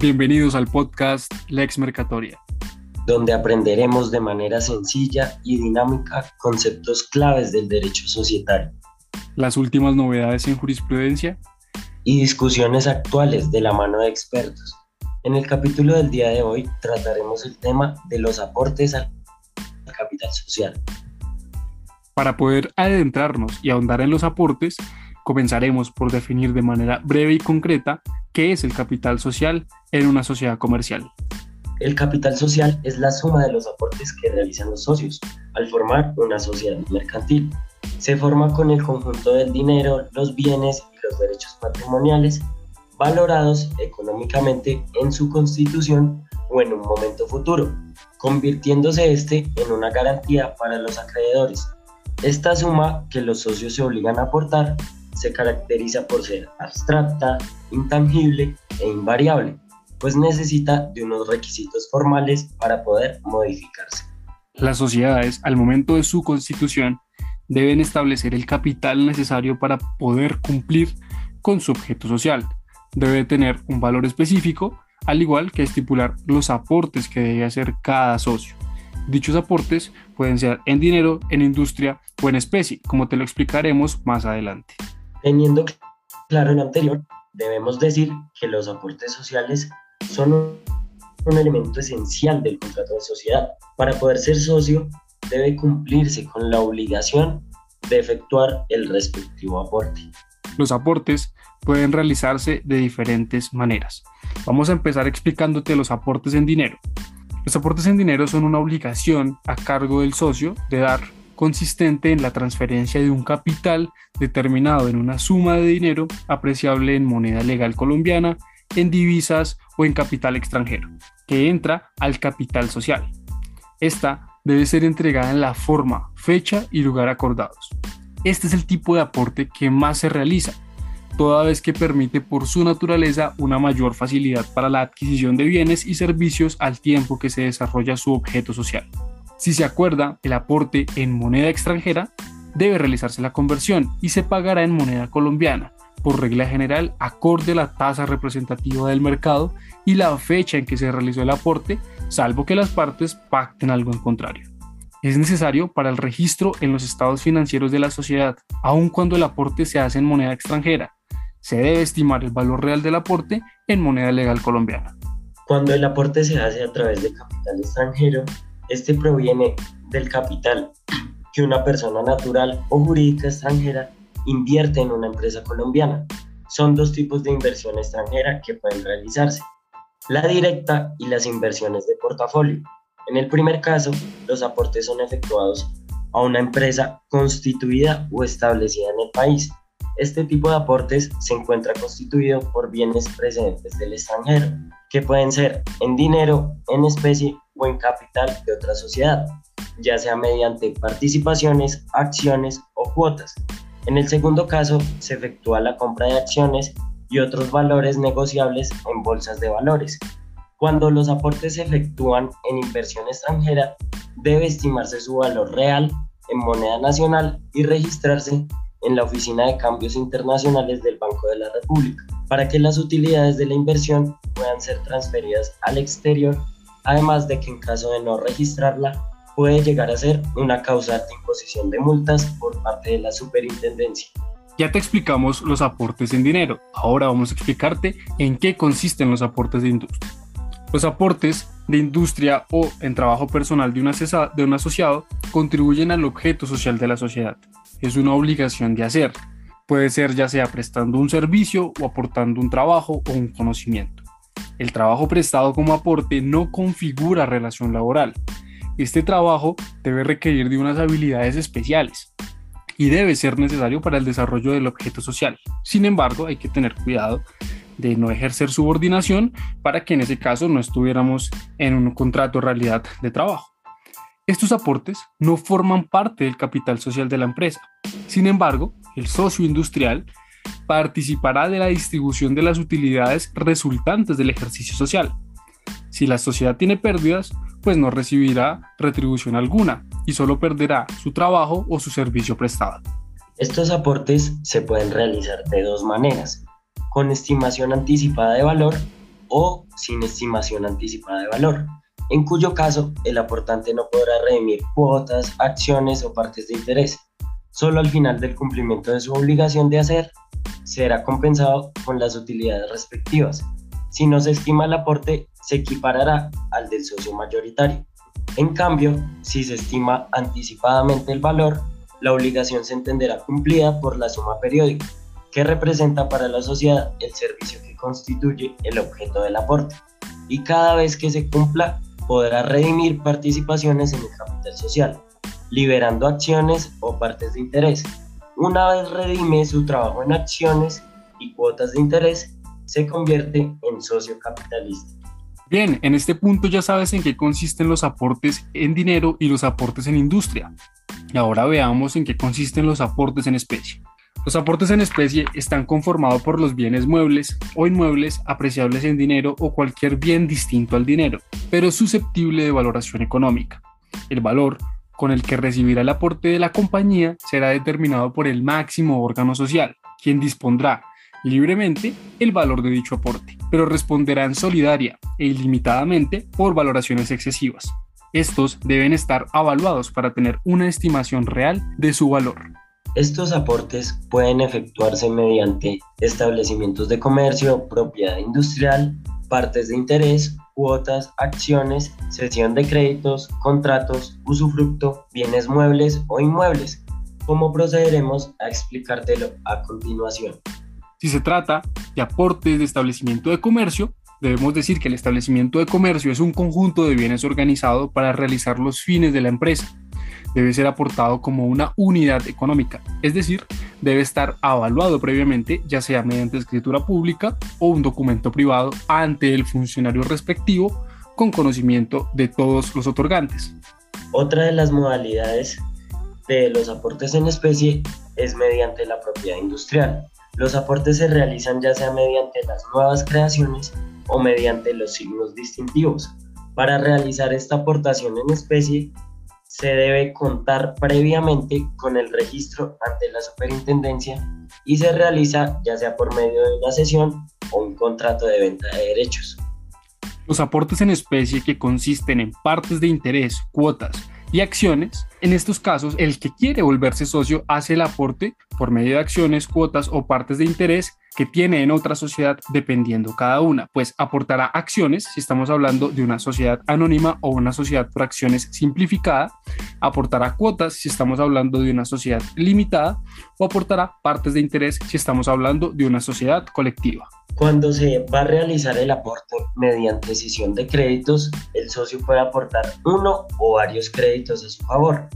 Bienvenidos al podcast Lex Mercatoria, donde aprenderemos de manera sencilla y dinámica conceptos claves del derecho societario, las últimas novedades en jurisprudencia y discusiones actuales de la mano de expertos. En el capítulo del día de hoy trataremos el tema de los aportes al capital social. Para poder adentrarnos y ahondar en los aportes, comenzaremos por definir de manera breve y concreta qué es el capital social en una sociedad comercial. El capital social es la suma de los aportes que realizan los socios al formar una sociedad mercantil. Se forma con el conjunto del dinero, los bienes y los derechos patrimoniales valorados económicamente en su constitución o en un momento futuro, convirtiéndose este en una garantía para los acreedores. Esta suma que los socios se obligan a aportar se caracteriza por ser abstracta, intangible e invariable, pues necesita de unos requisitos formales para poder modificarse. Las sociedades, al momento de su constitución, deben establecer el capital necesario para poder cumplir con su objeto social. Debe tener un valor específico, al igual que estipular los aportes que debe hacer cada socio. Dichos aportes pueden ser en dinero, en industria o en especie, como te lo explicaremos más adelante. Teniendo claro lo anterior, debemos decir que los aportes sociales son un elemento esencial del contrato de sociedad. Para poder ser socio, debe cumplirse con la obligación de efectuar el respectivo aporte. Los aportes pueden realizarse de diferentes maneras. Vamos a empezar explicándote los aportes en dinero. Los aportes en dinero son una obligación a cargo del socio de dar consistente en la transferencia de un capital determinado en una suma de dinero apreciable en moneda legal colombiana, en divisas o en capital extranjero, que entra al capital social. Esta debe ser entregada en la forma, fecha y lugar acordados. Este es el tipo de aporte que más se realiza, toda vez que permite por su naturaleza una mayor facilidad para la adquisición de bienes y servicios al tiempo que se desarrolla su objeto social. Si se acuerda el aporte en moneda extranjera, debe realizarse la conversión y se pagará en moneda colombiana, por regla general acorde a la tasa representativa del mercado y la fecha en que se realizó el aporte, salvo que las partes pacten algo en contrario. Es necesario para el registro en los estados financieros de la sociedad, aun cuando el aporte se hace en moneda extranjera. Se debe estimar el valor real del aporte en moneda legal colombiana. Cuando el aporte se hace a través de capital extranjero, este proviene del capital que una persona natural o jurídica extranjera invierte en una empresa colombiana. Son dos tipos de inversión extranjera que pueden realizarse, la directa y las inversiones de portafolio. En el primer caso, los aportes son efectuados a una empresa constituida o establecida en el país. Este tipo de aportes se encuentra constituido por bienes precedentes del extranjero, que pueden ser en dinero, en especie o en capital de otra sociedad, ya sea mediante participaciones, acciones o cuotas. En el segundo caso, se efectúa la compra de acciones y otros valores negociables en bolsas de valores. Cuando los aportes se efectúan en inversión extranjera, debe estimarse su valor real en moneda nacional y registrarse en la Oficina de Cambios Internacionales del Banco de la República, para que las utilidades de la inversión puedan ser transferidas al exterior además de que en caso de no registrarla puede llegar a ser una causa de imposición de multas por parte de la superintendencia. Ya te explicamos los aportes en dinero, ahora vamos a explicarte en qué consisten los aportes de industria. Los aportes de industria o en trabajo personal de un, de un asociado contribuyen al objeto social de la sociedad. Es una obligación de hacer. Puede ser ya sea prestando un servicio o aportando un trabajo o un conocimiento. El trabajo prestado como aporte no configura relación laboral. Este trabajo debe requerir de unas habilidades especiales y debe ser necesario para el desarrollo del objeto social. Sin embargo, hay que tener cuidado de no ejercer subordinación para que en ese caso no estuviéramos en un contrato realidad de trabajo. Estos aportes no forman parte del capital social de la empresa. Sin embargo, el socio industrial participará de la distribución de las utilidades resultantes del ejercicio social. Si la sociedad tiene pérdidas, pues no recibirá retribución alguna y solo perderá su trabajo o su servicio prestado. Estos aportes se pueden realizar de dos maneras, con estimación anticipada de valor o sin estimación anticipada de valor, en cuyo caso el aportante no podrá redimir cuotas, acciones o partes de interés. Solo al final del cumplimiento de su obligación de hacer, será compensado con las utilidades respectivas. Si no se estima el aporte, se equiparará al del socio mayoritario. En cambio, si se estima anticipadamente el valor, la obligación se entenderá cumplida por la suma periódica, que representa para la sociedad el servicio que constituye el objeto del aporte. Y cada vez que se cumpla, podrá redimir participaciones en el capital social, liberando acciones o partes de interés. Una vez redime su trabajo en acciones y cuotas de interés, se convierte en socio capitalista. Bien, en este punto ya sabes en qué consisten los aportes en dinero y los aportes en industria. Y ahora veamos en qué consisten los aportes en especie. Los aportes en especie están conformados por los bienes muebles o inmuebles apreciables en dinero o cualquier bien distinto al dinero, pero susceptible de valoración económica. El valor con el que recibirá el aporte de la compañía será determinado por el máximo órgano social, quien dispondrá libremente el valor de dicho aporte, pero responderán solidaria e ilimitadamente por valoraciones excesivas. Estos deben estar avaluados para tener una estimación real de su valor. Estos aportes pueden efectuarse mediante establecimientos de comercio, propiedad industrial, partes de interés, cuotas, acciones, cesión de créditos, contratos, usufructo, bienes muebles o inmuebles, como procederemos a explicártelo a continuación. Si se trata de aportes de establecimiento de comercio, debemos decir que el establecimiento de comercio es un conjunto de bienes organizado para realizar los fines de la empresa. Debe ser aportado como una unidad económica, es decir, debe estar avaluado previamente, ya sea mediante escritura pública o un documento privado ante el funcionario respectivo con conocimiento de todos los otorgantes. Otra de las modalidades de los aportes en especie es mediante la propiedad industrial. Los aportes se realizan ya sea mediante las nuevas creaciones o mediante los signos distintivos. Para realizar esta aportación en especie, se debe contar previamente con el registro ante la superintendencia y se realiza ya sea por medio de una sesión o un contrato de venta de derechos. Los aportes en especie que consisten en partes de interés, cuotas, y acciones. En estos casos, el que quiere volverse socio hace el aporte por medio de acciones, cuotas o partes de interés que tiene en otra sociedad dependiendo cada una, pues aportará acciones si estamos hablando de una sociedad anónima o una sociedad por acciones simplificada, aportará cuotas si estamos hablando de una sociedad limitada o aportará partes de interés si estamos hablando de una sociedad colectiva. Cuando se va a realizar el aporte mediante cesión de créditos, el socio puede aportar uno o varios créditos a su favor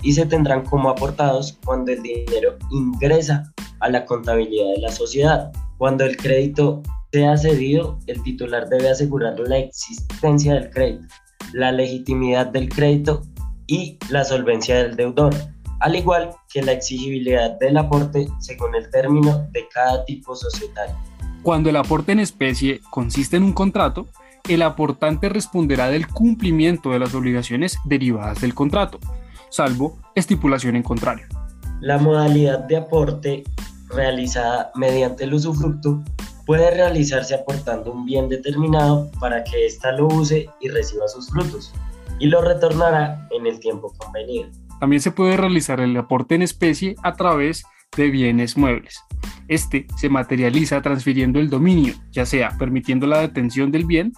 y se tendrán como aportados cuando el dinero ingresa a la contabilidad de la sociedad. Cuando el crédito sea cedido, el titular debe asegurar la existencia del crédito, la legitimidad del crédito y la solvencia del deudor, al igual que la exigibilidad del aporte según el término de cada tipo societario. Cuando el aporte en especie consiste en un contrato, el aportante responderá del cumplimiento de las obligaciones derivadas del contrato, salvo estipulación en contrario. La modalidad de aporte realizada mediante el usufructo puede realizarse aportando un bien determinado para que ésta lo use y reciba sus frutos, y lo retornará en el tiempo convenido. También se puede realizar el aporte en especie a través de bienes muebles. Este se materializa transfiriendo el dominio, ya sea permitiendo la detención del bien,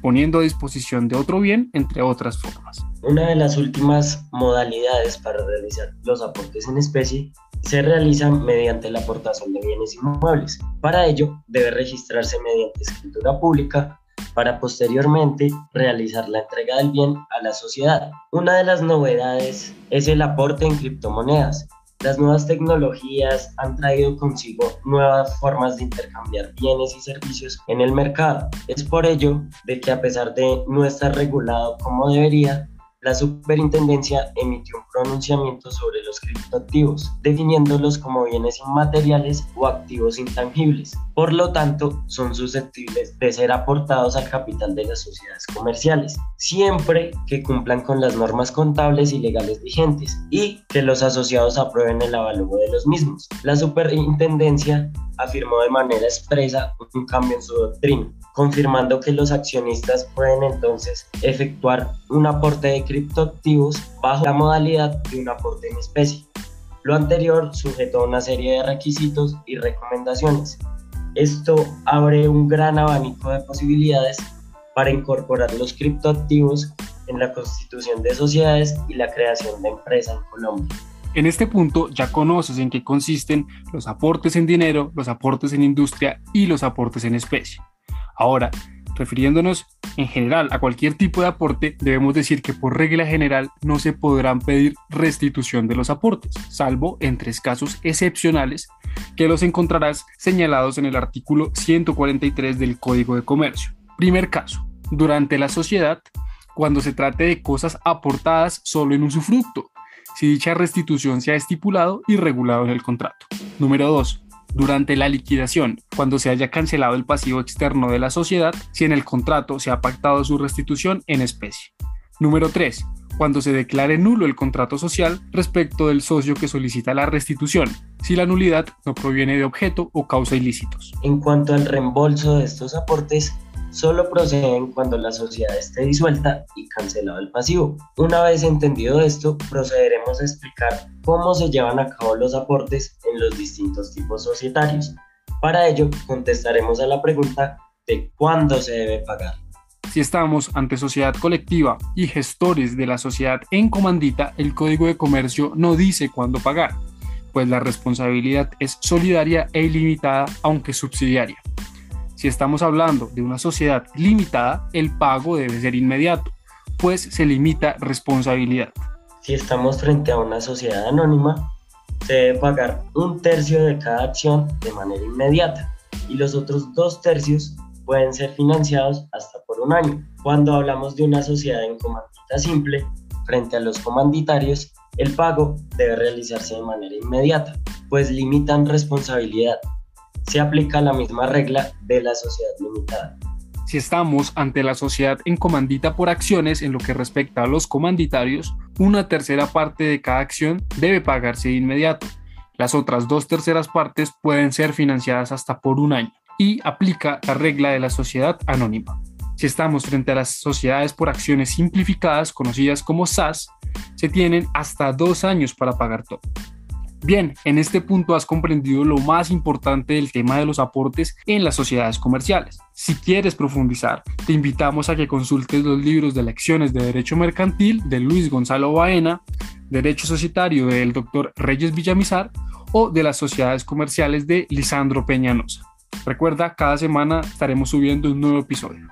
poniendo a disposición de otro bien, entre otras formas. Una de las últimas modalidades para realizar los aportes en especie se realiza mediante la aportación de bienes inmuebles. Para ello, debe registrarse mediante escritura pública para posteriormente realizar la entrega del bien a la sociedad. Una de las novedades es el aporte en criptomonedas, las nuevas tecnologías han traído consigo nuevas formas de intercambiar bienes y servicios en el mercado. Es por ello de que a pesar de no estar regulado como debería, la superintendencia emitió un pronunciamiento sobre los criptoactivos, definiéndolos como bienes inmateriales o activos intangibles. Por lo tanto, son susceptibles de ser aportados al capital de las sociedades comerciales, siempre que cumplan con las normas contables y legales vigentes y que los asociados aprueben el avalúo de los mismos. La superintendencia afirmó de manera expresa un cambio en su doctrina confirmando que los accionistas pueden entonces efectuar un aporte de criptoactivos bajo la modalidad de un aporte en especie. Lo anterior sujeto a una serie de requisitos y recomendaciones. Esto abre un gran abanico de posibilidades para incorporar los criptoactivos en la constitución de sociedades y la creación de empresas en Colombia. En este punto ya conoces en qué consisten los aportes en dinero, los aportes en industria y los aportes en especie. Ahora, refiriéndonos en general a cualquier tipo de aporte, debemos decir que por regla general no se podrán pedir restitución de los aportes, salvo en tres casos excepcionales que los encontrarás señalados en el artículo 143 del Código de Comercio. Primer caso, durante la sociedad, cuando se trate de cosas aportadas solo en usufructo, si dicha restitución se ha estipulado y regulado en el contrato. Número 2. Durante la liquidación, cuando se haya cancelado el pasivo externo de la sociedad, si en el contrato se ha pactado su restitución en especie. Número 3. Cuando se declare nulo el contrato social respecto del socio que solicita la restitución, si la nulidad no proviene de objeto o causa ilícitos. En cuanto al reembolso de estos aportes, solo proceden cuando la sociedad esté disuelta y cancelado el pasivo. Una vez entendido esto, procederemos a explicar cómo se llevan a cabo los aportes en los distintos tipos societarios. Para ello, contestaremos a la pregunta de cuándo se debe pagar. Si estamos ante sociedad colectiva y gestores de la sociedad en comandita, el Código de Comercio no dice cuándo pagar, pues la responsabilidad es solidaria e ilimitada, aunque subsidiaria. Si estamos hablando de una sociedad limitada, el pago debe ser inmediato, pues se limita responsabilidad. Si estamos frente a una sociedad anónima, se debe pagar un tercio de cada acción de manera inmediata y los otros dos tercios pueden ser financiados hasta por un año. Cuando hablamos de una sociedad en comandita simple, frente a los comanditarios, el pago debe realizarse de manera inmediata, pues limitan responsabilidad se aplica la misma regla de la sociedad limitada. Si estamos ante la sociedad en comandita por acciones en lo que respecta a los comanditarios, una tercera parte de cada acción debe pagarse de inmediato. Las otras dos terceras partes pueden ser financiadas hasta por un año y aplica la regla de la sociedad anónima. Si estamos frente a las sociedades por acciones simplificadas, conocidas como SAS, se tienen hasta dos años para pagar todo. Bien, en este punto has comprendido lo más importante del tema de los aportes en las sociedades comerciales. Si quieres profundizar, te invitamos a que consultes los libros de lecciones de Derecho Mercantil de Luis Gonzalo Baena, Derecho Societario del Dr. Reyes Villamizar o de las sociedades comerciales de Lisandro Peñanosa. Recuerda, cada semana estaremos subiendo un nuevo episodio.